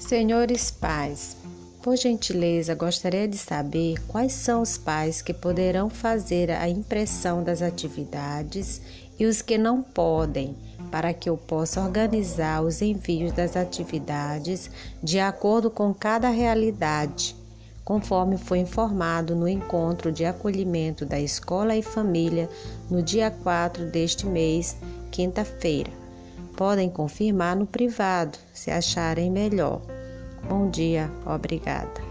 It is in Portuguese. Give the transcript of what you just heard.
Senhores pais, por gentileza, gostaria de saber quais são os pais que poderão fazer a impressão das atividades e os que não podem, para que eu possa organizar os envios das atividades de acordo com cada realidade, conforme foi informado no encontro de acolhimento da Escola e Família no dia 4 deste mês, quinta-feira. Podem confirmar no privado, se acharem melhor. Bom dia, obrigada.